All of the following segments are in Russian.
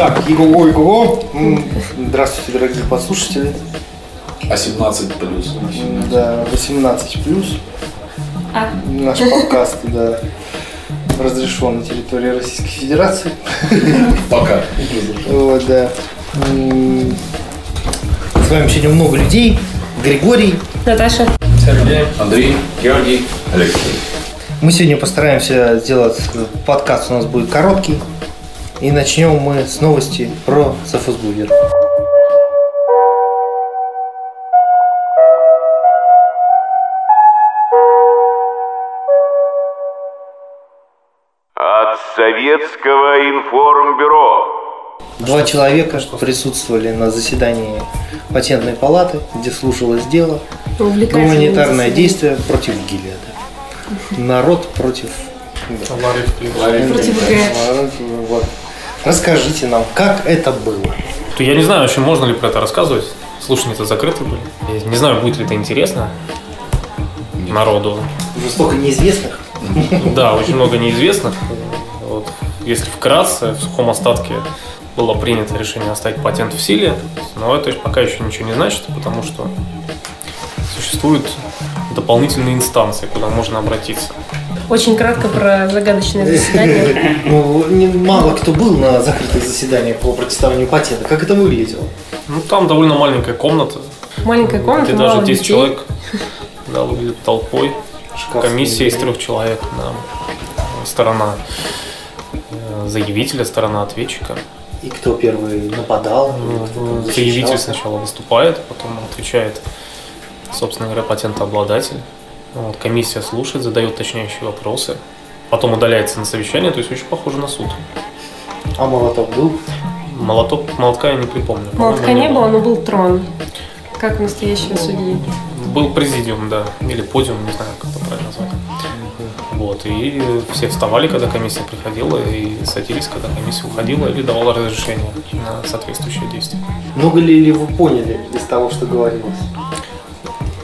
Так, ого, ого. Здравствуйте, дорогие послушатели. А 17 плюс. Да, 18 плюс. А. Наш подкаст, да, разрешен на территории Российской Федерации. Пока. Вот, да. С вами сегодня много людей. Григорий. Наташа. Сергей. Андрей, Георгий, Алексей. Мы сегодня постараемся сделать подкаст, у нас будет короткий. И начнем мы с новости про Софосбувер. От Советского информбюро. Два человека присутствовали на заседании патентной палаты, где слушалось дело. Гуманитарное действие против Гилеада. Народ против... Флинн. Против г. Расскажите нам, как это было? То Я не знаю, вообще можно ли про это рассказывать. Слушания-то закрыты были. Я не знаю, будет ли это интересно народу. Уже столько неизвестных. Да, очень много неизвестных. Вот. Если вкратце, в сухом остатке было принято решение оставить патент в силе, но это пока еще ничего не значит, потому что существуют дополнительные инстанции, куда можно обратиться. Очень кратко про загадочное заседание. Ну, не- мало кто был на закрытых заседаниях по представлению патента. Как это выглядело? Ну, там довольно маленькая комната, Маленькая комната, где даже 10 детей. человек да, выглядит толпой. Комиссия из трех человек. Сторона э, заявителя, сторона ответчика. И кто первый нападал? Ну, там Заявитель сначала выступает, потом отвечает, собственно говоря, патентообладатель. Вот, комиссия слушает, задает уточняющие вопросы. Потом удаляется на совещание, то есть очень похоже на суд. А молоток был? Молоток, молотка я не припомню. Молотка по-моему, не было, но был трон. Как у настоящего судьи. Был президиум, да, или подиум, не знаю, как это правильно назвать. Вот, и все вставали, когда комиссия приходила, и садились, когда комиссия уходила, или давала разрешение на соответствующее действие. Много ли, ли вы поняли из того, что говорилось?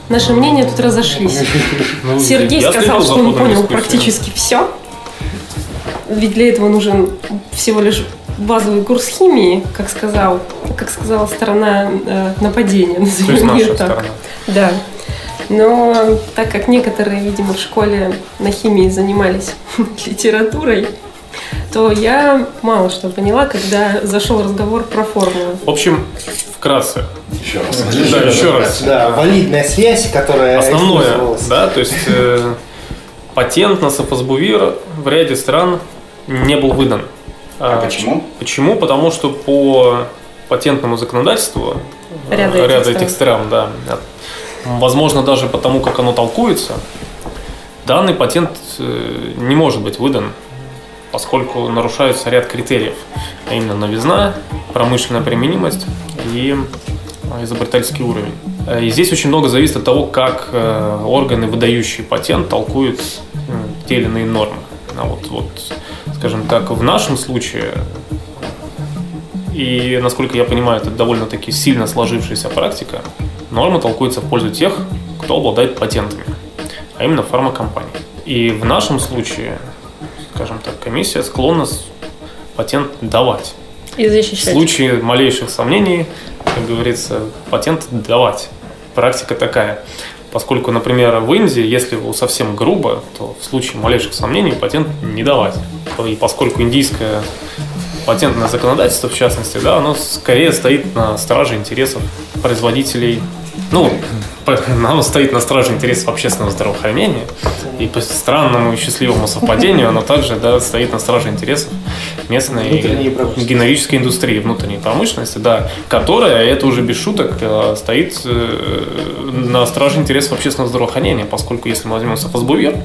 Наши мнения тут разошлись. Ну, Сергей сказал, что он понял практически все. Ведь для этого нужен всего лишь базовый курс химии, как сказал, как сказала сторона э, нападения, назовем ее так. сторона. Да. Но так как некоторые, видимо, в школе на химии занимались литературой, то я мало что поняла, когда зашел разговор про формулы. В общем, вкратце. Еще раз. Да, еще раз. Да, валидная связь, которая Основное, да, то есть э, патент на софосбувир в ряде стран не был выдан. А почему? Почему? Потому что по патентному законодательству э, Ряда этих этих стран, да, возможно даже потому, как оно толкуется, данный патент э, не может быть выдан, поскольку нарушается ряд критериев, а именно новизна, промышленная применимость и э, изобретательский уровень. Э, И здесь очень много зависит от того, как э, органы, выдающие патент, толкуют те или иные нормы. А вот, вот, скажем так, в нашем случае и, насколько я понимаю, это довольно-таки сильно сложившаяся практика. Нормы толкуются в пользу тех, кто обладает патентами, а именно фармакомпании. И в нашем случае, комиссия склонна патент давать. И В защищать. случае малейших сомнений, как говорится, патент давать. Практика такая. Поскольку, например, в Индии, если его совсем грубо, то в случае малейших сомнений патент не давать. И поскольку индийское патентное законодательство, в частности, да, оно скорее стоит на страже интересов производителей, ну, оно стоит на страже интересов общественного здравоохранения, и по странному и счастливому совпадению оно также да, стоит на страже интересов местной генерической индустрии, внутренней промышленности, да, которая, это уже без шуток, э, стоит э, на страже интересов общественного здравоохранения, поскольку если мы возьмем софосбувер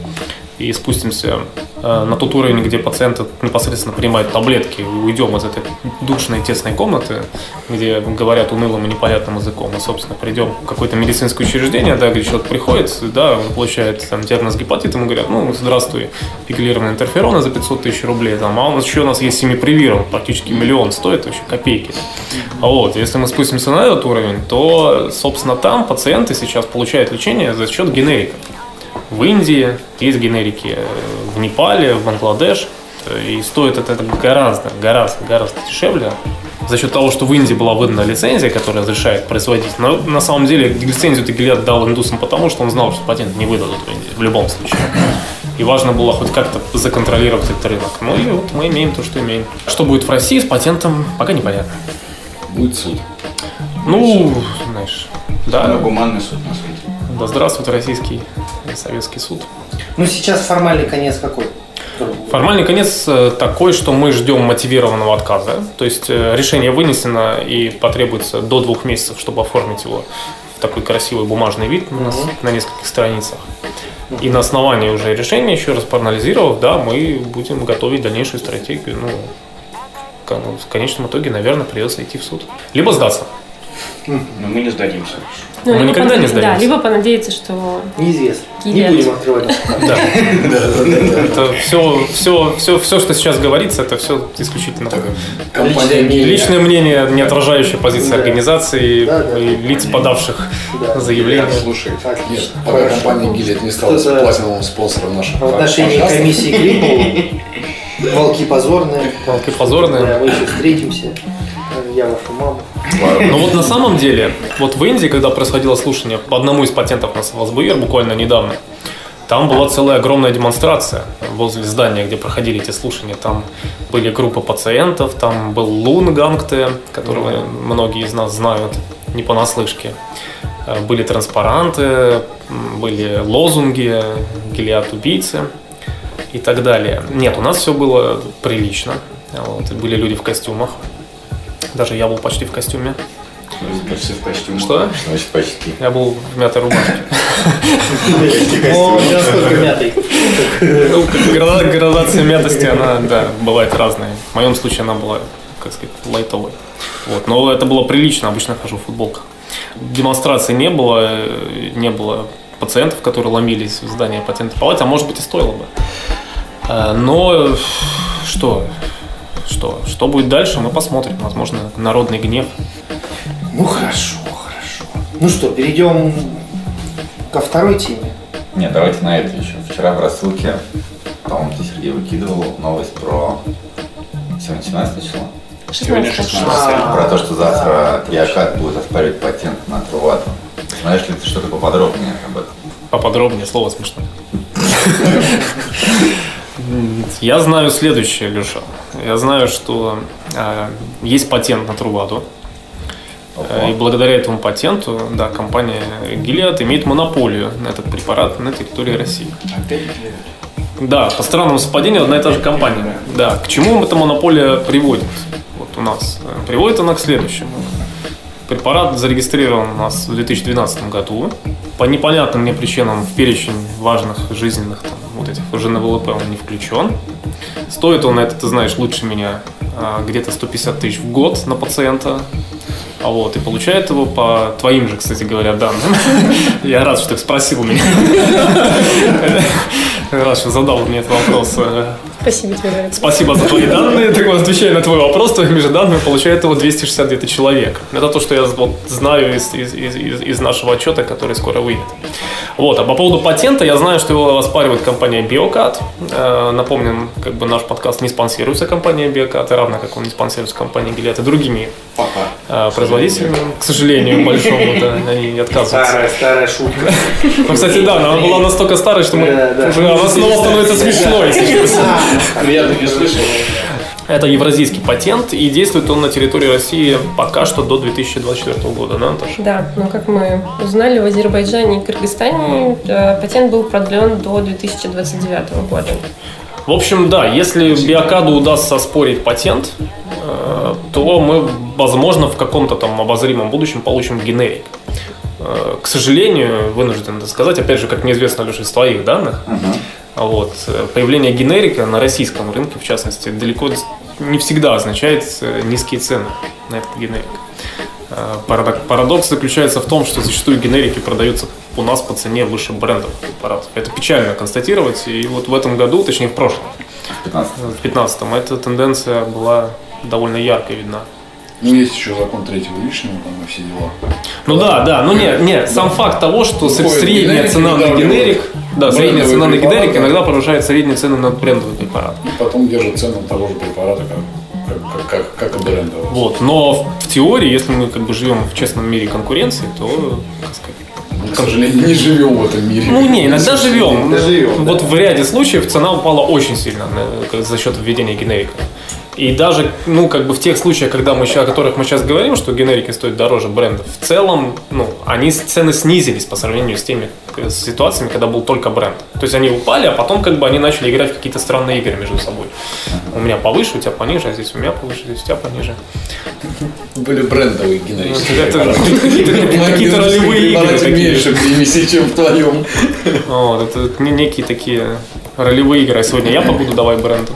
и спустимся э, на тот уровень, где пациенты непосредственно принимают таблетки, и уйдем из этой душной тесной комнаты, где говорят унылым и непонятным языком, и, собственно, придем в какое-то медицинское учреждение, да, где человек приходит, да, он получает там, диагноз гепатита, ему говорят, ну, здравствуй, пикелированные интерфероны за 500 тысяч рублей, там, а у нас еще у нас есть семипривиром, практически миллион стоит, вообще копейки. А вот, если мы спустимся на этот уровень, то, собственно, там пациенты сейчас получают лечение за счет генериков. В Индии есть генерики, э, в Непале, в Бангладеш. Э, И стоит это гораздо, гораздо, гораздо дешевле за счет того, что в Индии была выдана лицензия, которая разрешает производить. Но на самом деле лицензию Гилет дал индусам потому, что он знал, что патент не выдадут в Индии в любом случае. И важно было хоть как-то законтролировать этот рынок. Ну и вот мы имеем то, что имеем. Что будет в России с патентом, пока непонятно. Будет суд. Ну, знаешь, да. Самый гуманный суд на свете. Да здравствует российский и советский суд. Ну, сейчас формальный конец какой? Формальный конец э, такой, что мы ждем мотивированного отказа. То есть э, решение вынесено и потребуется до двух месяцев, чтобы оформить его в такой красивый бумажный вид у нас Мгм. на нескольких страницах. И на основании уже решения, еще раз проанализировав, да, мы будем готовить дальнейшую стратегию. Ну, в конечном итоге, наверное, придется идти в суд. Либо сдаться. Но мы не сдадимся. Ну, Мы никогда не понаде- Да, либо понадеяться, что Неизвестно. Не будем открывать. Да. Это все, все, все, все, что сейчас говорится, это все исключительно личное мнение, не отражающее позиции организации и лиц, подавших Да. заявления. Слушай. Нет, пока компания Гиллет не стала платиновым спонсором нашего В отношении комиссии Клипову волки позорные. Волки позорные. Мы еще встретимся. Я вашу маму. Но вот на самом деле, вот в Индии, когда происходило слушание по одному из патентов на СВСБР буквально недавно, там была целая огромная демонстрация возле здания, где проходили эти слушания. Там были группы пациентов, там был Лун Гангте, которого многие из нас знают не понаслышке. Э, Были транспаранты, были лозунги, гелиат убийцы и так далее. Нет, у нас все было прилично. Вот, были люди в костюмах. Даже я был почти в костюме. почти в костюме. Что? Значит, почти. Я был в мятой рубашке. Ну, градация мятости, она, да, бывает разная. В моем случае она была, как сказать, лайтовой. Вот. Но это было прилично, обычно хожу в футболках. Демонстрации не было, не было пациентов, которые ломились в здание патентной палаты, а может быть и стоило бы. Э, Но что, что, что будет дальше, мы посмотрим. Возможно, народный гнев. Ну хорошо, хорошо. Ну что, перейдем ко второй теме. Нет, давайте на это еще. Вчера в рассылке, по-моему, ты, Сергей, выкидывал новость про... Сегодня 17 число? 16 А. Про то, что завтра Триакат будет оспаривать патент на Трувату. Знаешь ли ты что-то поподробнее об этом? Поподробнее, слово смешное. Я знаю следующее, Леша. Я знаю, что э, есть патент на Труваду. Э, И благодаря этому патенту, да, компания Gilead имеет монополию на этот препарат на территории России. Да, по странному совпадению одна и та же компания. Да, к чему эта монополия приводит? Вот у нас. Э, Приводит она к следующему. Препарат зарегистрирован у нас в 2012 году. По непонятным мне причинам в перечень важных жизненных там, вот этих уже на ВЛП он не включен. Стоит он, это ты знаешь лучше меня, а, где-то 150 тысяч в год на пациента. А вот, и получает его по твоим же, кстати говоря, данным. Я рад, что ты спросил меня. Рад, что задал мне этот вопрос. Спасибо тебе, дорогой. Спасибо за твои данные. Так вот, отвечая на твой вопрос, твоими же данными получает его 260 где-то человек. Это то, что я вот знаю из, из- из- из нашего отчета, который скоро выйдет. Вот, а по поводу патента, я знаю, что его оспаривает компания Biocat. Э, напомним, как бы наш подкаст не спонсируется компанией Biocat, равно как он не спонсируется компанией Gilead и другими э, производителями. К сожалению, большому, да, они отказываются. Старая, старая шутка. Ну, кстати, да, она была настолько старой, что мы, она снова становится смешной. Я так не слышал. Это евразийский патент, и действует он на территории России пока что до 2024 года, да, Наташа? Да, но как мы узнали, в Азербайджане и Кыргызстане э, патент был продлен до 2029 года. В общем, да, если Биокаду удастся оспорить патент, э, то мы, возможно, в каком-то там обозримом будущем получим генерик. Э, К сожалению, вынужден это сказать, опять же, как неизвестно, Леша, из твоих данных, вот, появление генерика на российском рынке, в частности, далеко не всегда означает э, низкие цены на этот генерик. Э, парадок- Парадокс заключается в том, что зачастую генерики продаются у нас по цене выше брендовых препаратов. Это печально констатировать, и вот в этом году, точнее в прошлом, 15 в 15-м, эта тенденция была довольно ярко видна. Ну, есть еще закон третьего лишнего, там и все дела. Ну да, да, ну не, не, сам факт того, что Выходит средняя генерик, цена на генерик, да, средняя цена на генерик иногда повышает среднюю цену на брендовый препарат. И потом держат цену того же препарата, как как, как, как, и вас. Вот. Но в теории, если мы как бы живем в честном мире конкуренции, то, как сказать, Мы, к сожалению, не живем в этом мире. ну не, иногда живем. Живем, Вот да. в ряде случаев цена упала очень сильно на- за счет введения генерика. И даже, ну, как бы в тех случаях, когда мы, о которых мы сейчас говорим, что генерики стоят дороже брендов, в целом, ну, они с- цены снизились по сравнению с теми э, ситуациями, когда был только бренд. То есть они упали, а потом как бы они начали играть в какие-то странные игры между собой. У меня повыше, у тебя пониже, а здесь у меня повыше, здесь у тебя пониже. Были брендовые генерические Это препараты. какие-то ролевые игры меньше примесей, чем в твоем. Вот, это не- некие такие ролевые игры. А сегодня я побуду давай брендом.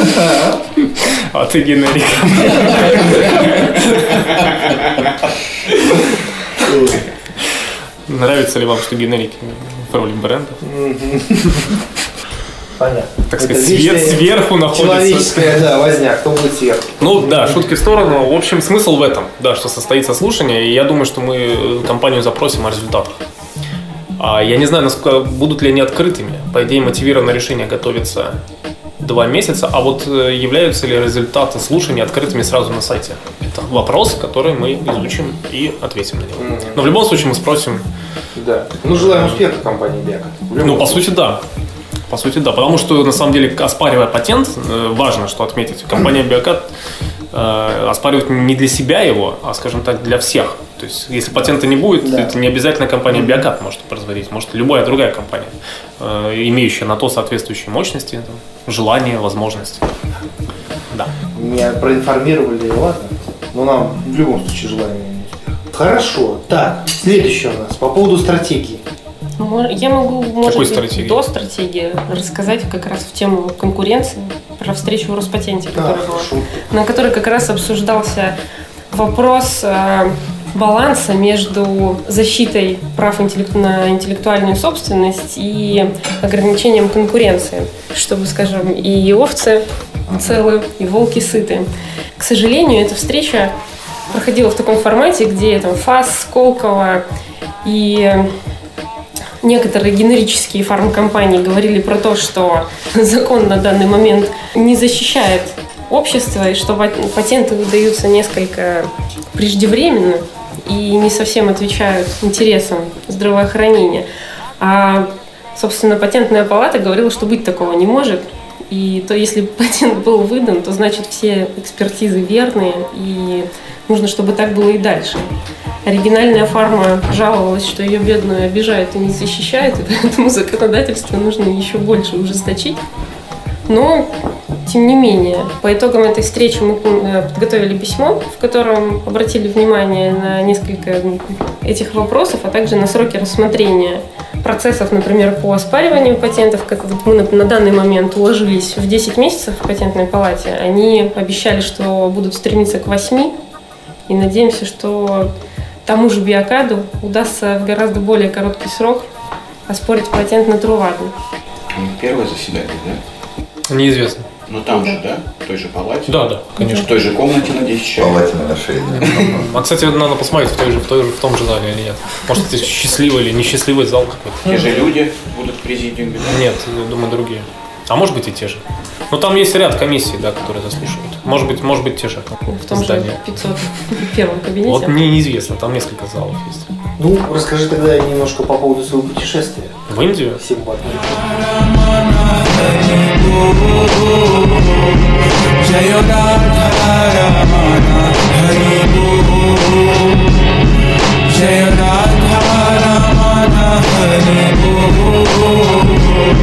А ты генерик. Нравится ли вам, что генерики в роли бренда? Понятно. Так сказать, свет сверху находится. Человеческая, да, возня, кто будет сверху. Ну да, шутки в сторону. В общем, смысл в этом, да, что состоится слушание, и я думаю, что мы компанию запросим о результатах. А я не знаю, насколько будут ли они открытыми. По идее, мотивированное решение готовится два месяца, а вот э, являются ли результаты слушания открытыми сразу на сайте? Это вопрос, который мы изучим и ответим на него. Но в любом случае мы спросим, Да. Ну, желаем успеха компании Биака. ну, по сути, да. По сути, да. Потому что, на самом деле, оспаривая патент, э, важно, что отметить, компания Биокат э, оспаривает не для себя его, а, скажем так, для всех. То есть, если патента не будет, Да. это не обязательно компания Биокат может производить, может любая другая компания, э, имеющая на то соответствующие мощности, там, желания, возможности. Да. Меня проинформировали, ладно. Но нам в любом случае успеха. Хорошо. Так, следующее у нас по поводу стратегии. Я могу, может Какой быть, стратегии? до стратегии рассказать как раз в тему конкуренции про встречу в Роспатенте, Да, которая была, хорошо. на которой как раз обсуждался вопрос э, баланса между защитой прав на интеллектуальную собственность и ограничением конкуренции, чтобы, скажем, и овцы целы, и волки сыты. К сожалению, эта встреча проходила в таком формате, где там ФАС, Сколково и некоторые генерические фармкомпании говорили про то, что закон на данный момент не защищает общество, и что пат- патенты выдаются несколько преждевременно и не совсем отвечают интересам здравоохранения. А, собственно, патентная палата говорила, что быть такого не может. И то, если патент был выдан, то значит все экспертизы верные, и нужно, чтобы так было и дальше. Оригинальная фарма жаловалась, что ее бедную обижают и не защищают, и поэтому законодательство нужно еще больше ужесточить. Но, тем не менее, по итогам этой встречи мы э, подготовили письмо, в котором обратили внимание на несколько этих вопросов, а также на сроки рассмотрения процессов, например, по оспариванию патентов, как мы на данный момент уложились в 10 месяцев в патентной палате, они обещали, что будут стремиться к 8, и надеемся, что тому же биокаду удастся в гораздо более короткий срок оспорить патент на Труваду. У них Первое заседание, да? Неизвестно. Ну там же, да? В той же палате? Да, да, конечно. В той же комнате на 10 В человек. палате номер 6. А, кстати, надо посмотреть в, той же, в, той же, в том же зале или нет. Может, это счастливый или несчастливый зал какой-то. Те же люди будут в президиуме. Нет, думаю, другие. А может быть и те же. Но там есть ряд комиссий, да, которые заслушивают. Может быть, может быть те же В том же здания. 501 кабинете. Вот мне неизвестно, там несколько залов есть. Ну, расскажи тогда немножко по поводу своего путешествия. В Индию? Всем подряд.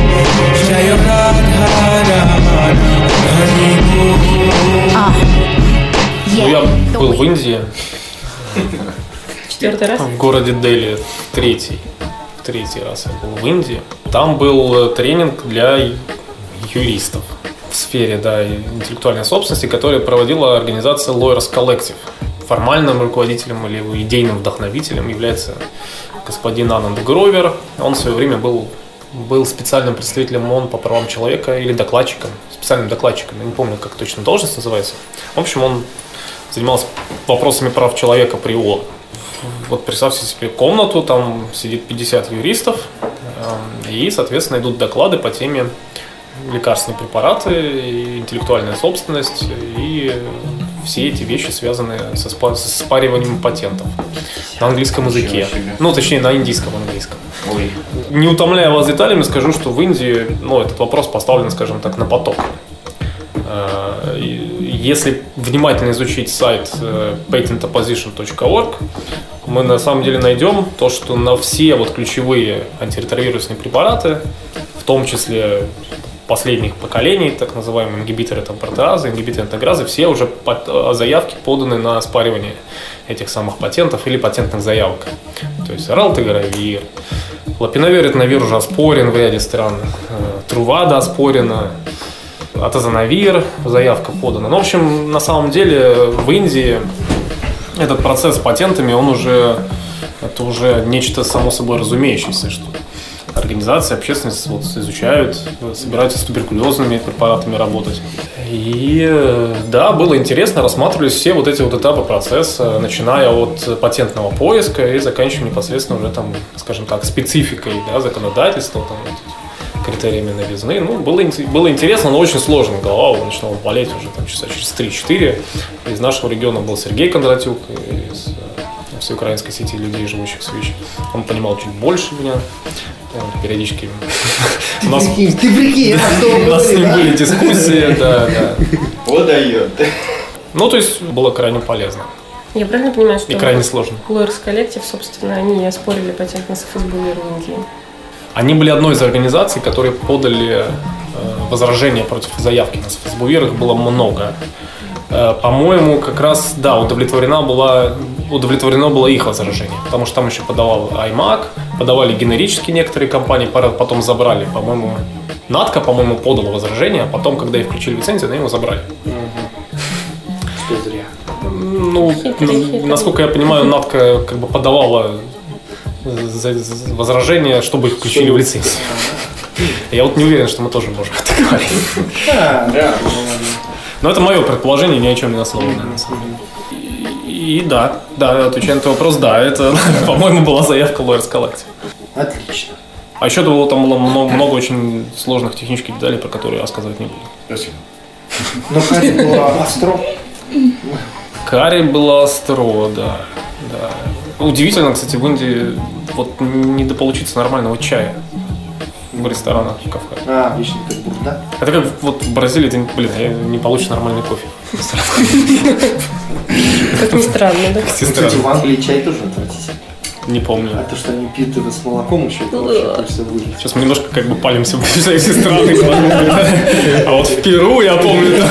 Ну, я был в Индии, Четвертый раз. в городе Дели, третий. Третий раз я был в Индии. Там был э, тренинг для юристов в сфере да, интеллектуальной собственности, который проводила организация Lawyers Collective. Формальным руководителем или идейным вдохновителем является господин Ананд Гровер. Он в свое время был, был специальным представителем ООН по правам человека или докладчиком, специальным докладчиком, я не помню, как точно должность называется. В общем, он занимался вопросами прав человека при ООН. Вот представьте себе комнату, там сидит 50 юристов, эм, и, соответственно, идут доклады по теме лекарственные препараты, интеллектуальная собственность и все эти вещи, связанные со, спа- со спариванием патентов на английском языке. Ну, точнее, на индийском английском. Ой, Не утомляя вас деталями, скажу, что в Индии ну, этот вопрос поставлен, скажем так, на поток. Э, Если внимательно изучить сайт э, patentopposition.org, мы на самом деле найдем то, что на все вот ключевые антиретровирусные препараты, в том числе последних поколений, так называемые ингибиторы там, протеазы, ингибиторы интегразы, все уже под- э, заявки поданы на спаривание этих самых патентов или патентных заявок. То есть ралтегравир, лапиновир, этновир уже оспорен в ряде стран, э, трувада оспорена, атазанавир, заявка подана. Ну, в общем, на самом деле в Индии этот процесс с патентами, он уже, это уже нечто само собой разумеющееся, что организации, общественность вот изучают, собираются с туберкулезными препаратами работать. И да, было интересно, рассматривались все вот эти вот этапы процесса, начиная от патентного поиска и заканчивая непосредственно уже там, скажем так, спецификой да, законодательства, там, вот, критериями новизны. Ну, было, было интересно, но очень сложно. Голова начинала болеть уже там, часа через 3-4. Из нашего региона был Сергей Кондратюк из всеукраинской сети людей, живущих в ВИЧ. Он понимал чуть больше меня. Периодически... У нас, Ты прикинь, у нас с ним были дискуссии, да, да. вот дает. Ну, то есть было крайне полезно Я правильно понимаю, что и крайне сложно. Lawyers Collective, собственно, они оспорили патент на Индии. Они были одной из организаций, которые подали э, возражения против заявки на СФСБУР. Их было много. Э, По-моему, как раз, да, удовлетворена была, удовлетворено было их возражение. Потому что там еще подавал iMac, подавали генерические некоторые компании, потом забрали. По-моему, Натка, по-моему, подала возражение, а потом, когда их включили в лицензию, они его забрали. Что зря. Ну, насколько я понимаю, Натка как бы подавала возражение, чтобы их включили в лицензию. Я вот не уверен, что мы тоже можем это говорить. А, Да. Но это мое предположение, ни о чем не основанное. на самом деле. И, и да, да, отвечая на твой вопрос, да, это, по-моему, была заявка Lawyers Collective. Отлично. А еще было, там было много, много очень сложных технических деталей, про которые я рассказывать не буду. Спасибо. Но Катя была остро. Карри было остро, да, да. Удивительно, кстати, в Индии вот недополучиться нормального чая в ресторанах в Кавказе. А, Вечный Петербург, да? Это как вот в Бразилии ты, блин, я не получишь нормальный кофе. Как ни странно, да? Кстати, в Англии чай тоже отвратительный. Не помню. А то, что они пьют это с молоком еще, это вообще хочется вылить. Сейчас мы немножко как бы палимся в эти страны. А вот в Перу, я помню,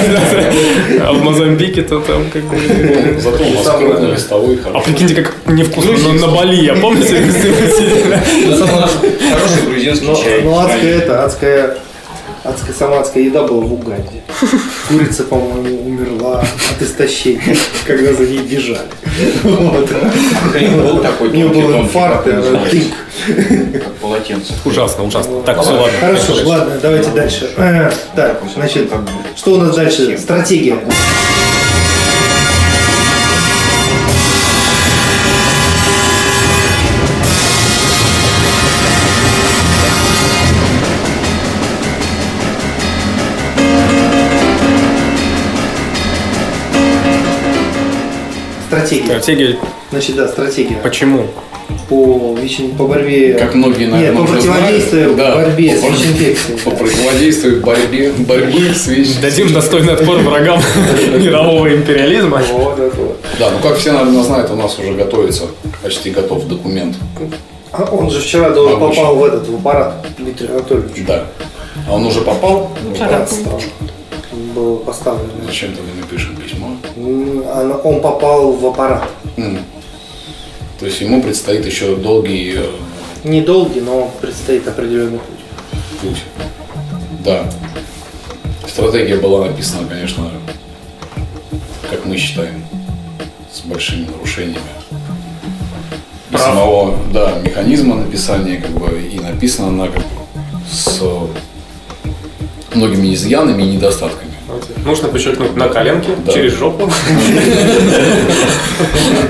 а в Мозамбике то там как бы... Зато у нас Самое, крупный да. листовой А прикиньте, как невкусно на, на Бали, я помните? Хороший грузинский чай. ну, адская это, адская, адская, сама адская еда была в Уганде. Курица, по-моему, умерла от истощения, когда за ней бежали. Вот. Был такой У нее был инфаркт, как называется, тынк. Как полотенце. Ужасно, ужасно. Так, все, ладно. Хорошо, ладно, давайте дальше. Э, Так, значит, что у нас дальше? Стратегия. Стратегия. Стратегия Значит, да, стратегия почему? по, ВИЧ- по борьбе... Как многие, Нет, наверное, по уже противодействию знают. Да. борьбе с По- ВИЧ-инфекцией. По противодействию борьбе, борьбы с ВИЧ. Дадим достойный отпор врагам мирового империализма. Да, ну как все, наверное, знают, у нас уже готовится, почти готов документ. А Он же вчера попал в этот в аппарат Дмитрий Анатольевич. Да. А он уже попал? Аппарат. Был поставлен. Зачем тогда мы пишем письмо? Он попал в аппарат. М. То есть ему предстоит еще долгий э, Недолгий, но предстоит определенный путь. путь. Да. Стратегия была написана, конечно, как мы считаем, с большими нарушениями. И самого, да, механизма написания, как бы, и написана она как бы с многими изъянами и недостатками. Нужно подчеркнуть на коленке, Да. через жопу.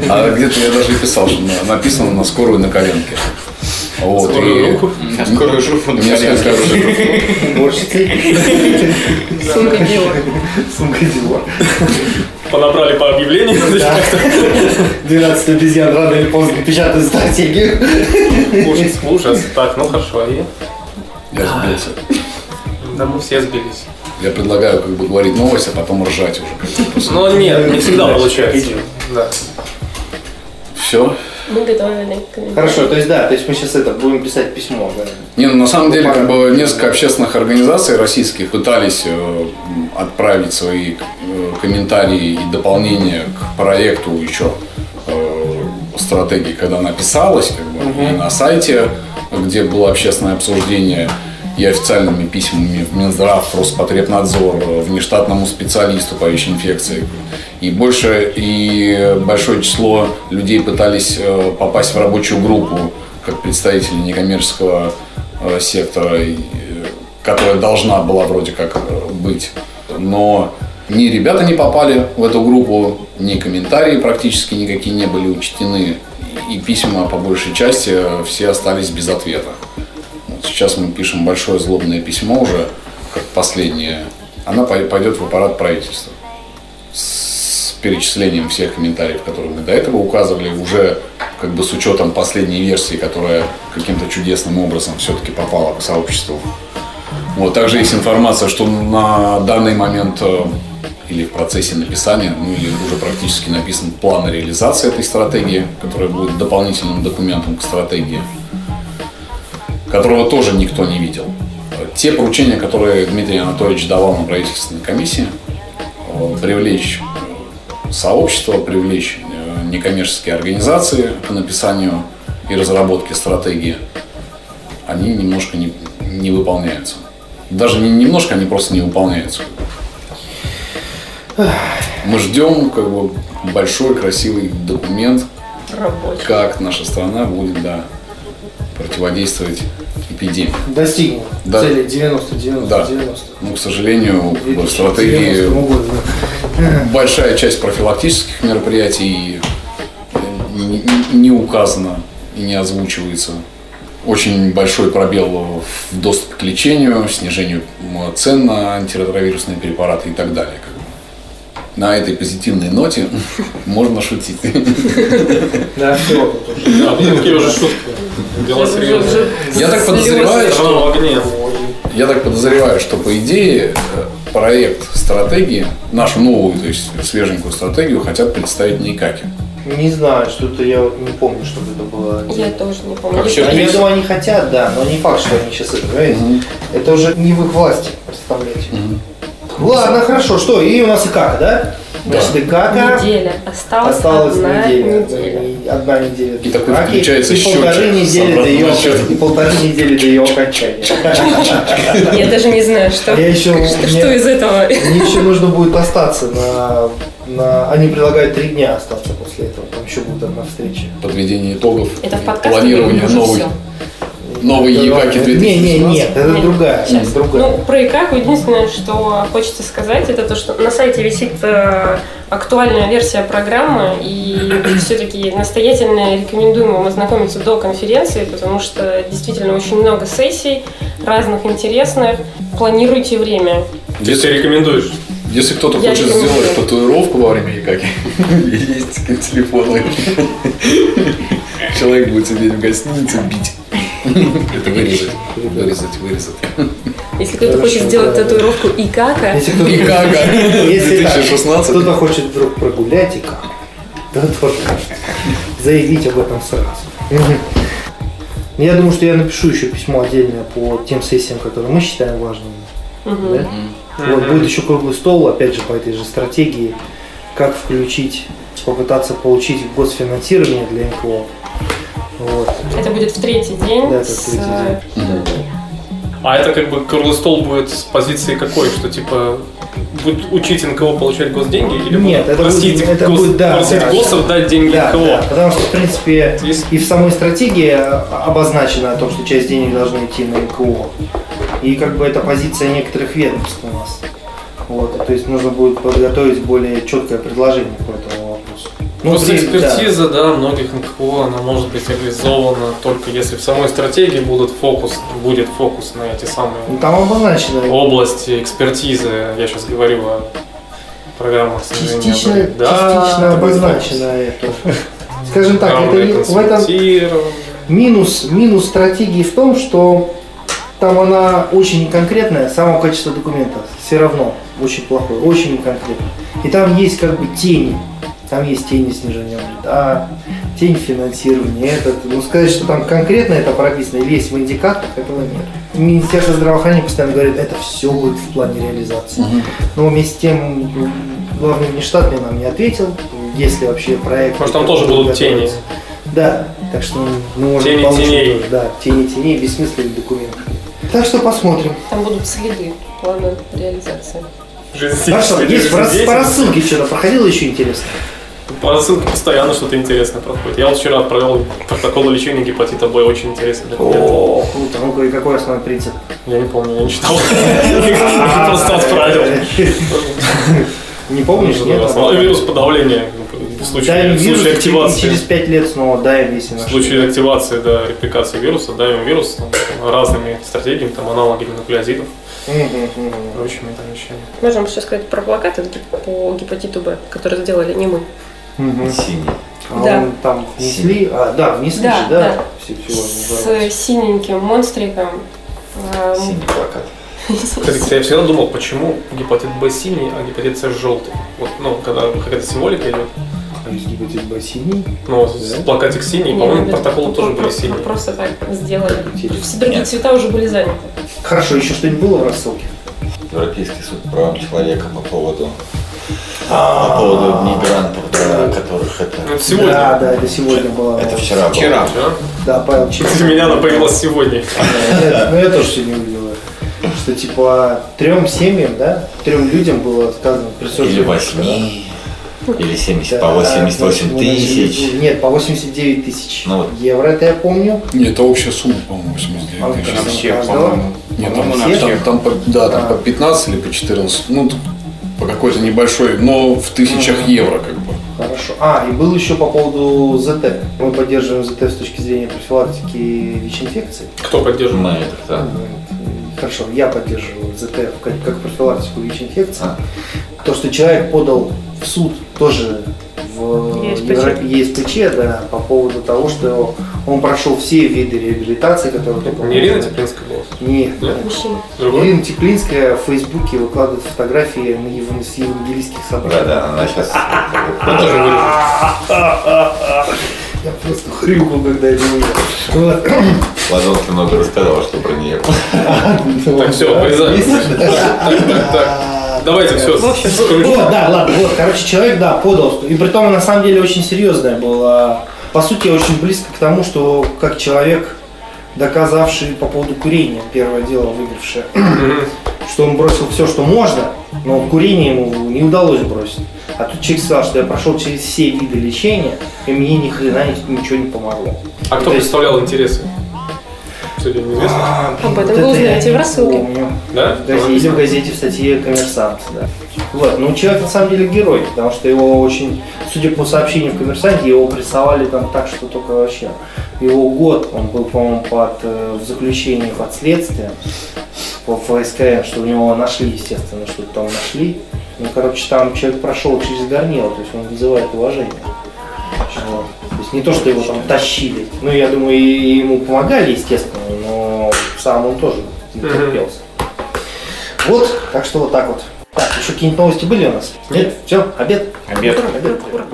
А где-то я даже и писал, что на- написано на скорую на коленке. Вот, Скорую и руку. На скорую жопу несколько Уборщицей. Сумка Диор. Сумка Диор. Понабрали по объявлению. Да. 12 обезьян рано или поздно печатают стратегию. Ужас, ужас. Так, ну хорошо. Я сбился. Да мы все сбились. Я предлагаю как бы говорить новость, а потом ржать уже. Но нет, не всегда получается. Да. Все. Мы готовили. Хорошо, то есть да, то есть мы сейчас это будем писать письмо, да. Не, ну на самом деле как бы несколько общественных организаций российских пытались э, отправить свои э, комментарии и дополнения к проекту еще э, стратегии, когда она писалась, как бы, и на сайте, где было общественное обсуждение, и официальными письмами в Минздрав, Роспотребнадзор, э, внештатному специалисту по ВИЧ-инфекции. И больше, и большое число людей пытались э, попасть в рабочую группу, как представители некоммерческого э, сектора, которая должна была вроде как быть. Но ни ребята не попали в эту группу, ни комментарии практически никакие не были учтены, и письма по большей части все остались без ответа. Сейчас мы пишем большое злобное письмо уже, как последнее. Она пой- пойдет в аппарат правительства с перечислением всех комментариев, которые мы до этого указывали, уже как бы с учетом последней версии, которая каким-то чудесным образом все-таки попала к сообществу. Вот, также есть информация, что на данный момент э, или в процессе написания, ну или уже практически написан план реализации этой стратегии, которая будет дополнительным документом к стратегии, которого тоже никто не видел. Те поручения, которые Дмитрий Анатольевич давал на правительственной комиссии, э, привлечь э, сообщество, привлечь э, некоммерческие организации к написанию и разработке стратегии, они немножко не, не выполняются. Даже не немножко, они просто не выполняются. Мы ждем как бы большой красивый документ, Рабочий. как наша страна будет да, противодействовать эпидемии. Достигнем Да. цели 90, 90, Да. 90. Ну, к сожалению, в стратегии 2090 году, да. большая часть профилактических мероприятий не, не- не указана и не озвучивается. Очень большой пробел в доступе к лечению, снижению цен на антиретровирусные препараты и так далее. как. На этой позитивной ноте можно шутить. Да, все. Да, ну, такие уже шутки. Дела серьезные. Я так подозреваю, что. Я так подозреваю, что по идее э, проект стратегии, нашу новую, то есть свеженькую стратегию, хотят представить не ИКАКи. Не знаю, что-то я не помню, чтобы это было. Я тоже не помню. Вообще, в я думаю, они хотят, да, но не факт, что они сейчас это, понимаете? Это уже не в их власти представлять. Ладно, хорошо, что? И у нас ИКАКа, да? Значит, ИКАКа Неделя. Осталась, осталась одна неделя. неделя. И Одна неделя. И такой включается и полторы недели до ее отсчетом. и полторы недели до ее окончания. Я даже не знаю, что, Я еще- что, мне- что из этого. Мне еще нужно будет остаться на, на... Они предлагают три дня остаться после этого. Там еще будет одна встреча. Подведение итогов, Это в подкасте планирование или уже новой, всё? новой ЕКАКи Не, не, нет, это Нет, другая. Сейчас. другая. Ну, про ИКАКу единственное, что хочется сказать, это то, что на сайте висит э, актуальная версия программы, и все-таки настоятельно рекомендуем вам ознакомиться до конференции, потому что действительно очень много сессий, разных интересных. Планируйте время. Ты себе рекомендуешь? Если кто-то Я хочет рекомендую. сделать татуировку во время ЕКАКи, есть телефоны. Человек будет сидеть в гостинице, бить. Это вырезать, вырезать, вырезать. Если кто-то хочет сделать татуировку ИКАКа, ИКАКа если так, 2016. кто-то хочет вдруг прогулять и как, то тоже заявить об этом сразу. Я думаю, что я напишу еще письмо отдельное по тем сессиям, которые мы считаем важными. Вот будет еще круглый стол, опять же, по этой же стратегии, как включить, попытаться получить госфинансирование для НКО. Вот. это будет в третий день. Да, это в с, третий э, А это как бы круглый стол будет с позиции какой? Что типа будет учить НКО получать госденьги? Или Нет, это просить, будет- это гос- будет, да, просить да, ГОСов дать деньги Да, НКО? да, потому что, в принципе, Есть- и в самой стратегии обозначено о том, что часть денег должна идти на НКО. И как бы это позиция некоторых ведомств у нас. Вот, то есть нужно будет подготовить более четкое предложение по этому вопросу. Просто Внутри, да. экспертиза, да. многих НКО, она может быть реализована только если в самой стратегии будет фокус, будет фокус на эти самые Ну, Там обозначено. области экспертизы. Я сейчас говорю о программах Частично. Да, частично обозначено это. Скажем так, это в этом минус, минус стратегии в том, что там она очень неконкретная, само качество документа все равно очень плохое, очень неконкретно. И там есть как бы тени. Там есть тени снижения вреда, тень финансирования. Этот, ну, сказать, что там конкретно это прописано или есть в индикаторах, этого нет. Министерство здравоохранения постоянно говорит, это все будет в плане реализации. Но вместе с тем м, главный внештатный нам не ответил, если вообще проект... Может, там тоже будут тени. Да, так что мы можем Тени получить теней. тоже, Да, тени теней, бессмысленный документ. Так что посмотрим. Там будут следы плана реализации. Хорошо, есть по, рассылке что-то проходило еще интересно? По рассылке постоянно что-то интересное проходит. Я вот вчера провел протокол лечения гепатита Б, очень интересный документ. О, круто. Ну и какой основной принцип? Я не помню, я не читал. Просто отправил. Не помнишь? Нет? Основной вирус подавления в случае, в случае активации. через 5 лет снова даем, если В случае активации, да, репликации вируса, даем вирус там, разными стратегиями, там, аналогами нуклеозидов прочими там вещами. Можно еще сказать про плакаты по гепатиту Б, которые сделали не мы. Мгм. Синий. А Да. он там внесли, а, да, внесли Да, же, да? да. Все, всего С синеньким монстриком. Эм, Синий плакат. Кстати, я всегда думал, почему гепатит Б синий, а гепатит С желтый. Вот, ну, когда какая-то символика идет, А гепатит Б синий? ну, Да? плакатик синий, по-моему, ну, протоколы про- тоже были синие. Просто так сделали. Интересно. Все другие Нет. цвета уже были заняты. Хорошо, еще что-нибудь было в рассылке? Европейский суд прав человека по поводу по А, поводу мигрантов, да, которых это. Ну, это сегодня. Да, да, это сегодня было. Это вчера было. Вчера. Вчера. Да, Павел Чехов. Меня она появилась сегодня. Ну, я тоже сегодня увидел. Что типа трем семьям, да, трем людям было сказано Или присутствие. восьми, или 70 Да, по 88 ну, тысяч. Нет, по 89 тысяч Ну вот. евро, это я помню. Нет, это общая сумма, по-моему, А 89 вот тысяч. На всех, по-моему. Нет, По-моему, там, на там, всех. там по, да, там А. по 15 или по 14, ну, по какой-то небольшой, но в тысячах евро, как бы. Хорошо. А, и был еще по поводу ЗТ. Мы поддерживаем ЗТ с точки зрения профилактики ВИЧ-инфекции. Кто поддерживает? Мы это, да. Хорошо, я поддерживаю ЗТ как, как профилактику ВИЧ-инфекции. А. То, что человек подал в суд тоже в ЕСПЧ. Европе ЕСПЧ, да, по поводу того, что он прошел все виды реабилитации, которые только Не Ирина. Теплинская была? Нет, Нет? Другой? Ирина Теплинская в Фейсбуке выкладывает фотографии на ев- с евангелийских Да, собраний. да, она сейчас. Я просто хрюкал, когда это увидел. Вот. Ладонки много рассказала, что про нее. Так, все, вырезаем. Так, так, так. Давайте все. Вот, да, ладно, вот, короче, человек, да, подал, и при том, на самом деле, очень серьезная была, по сути, очень близко к тому, что как человек, доказавший по поводу курения, первое дело выигравшее, что он бросил все, что можно, но курение ему не удалось бросить. А тут человек сказал, что я прошел через все виды лечения, и мне ни хрена ни- ничего не помогло. А кто То есть- представлял интересы? Кстати, неизвестно. А, Об этом вы это узнаете в рассылке. помню. Да? В газете, в газете, в статье «Коммерсант», да. Вот, ну человек на самом деле герой, потому что его очень, судя по сообщению в «Коммерсанте», его прессовали там так, что только вообще. Его год, он был, по-моему, под, э, в заключении под следствием по ФСКН, что у него нашли, естественно, что-то там нашли. Ну, короче, там человек прошел через горнило, то есть он вызывает уважение. Вот. То есть не то, что его там тащили. Ну, я думаю, и ему помогали, естественно, но сам он тоже терпелся. Вот, так что вот так вот. Так, еще какие-нибудь новости были у нас? Нет? Все, обед? Обед. Обед. Ура.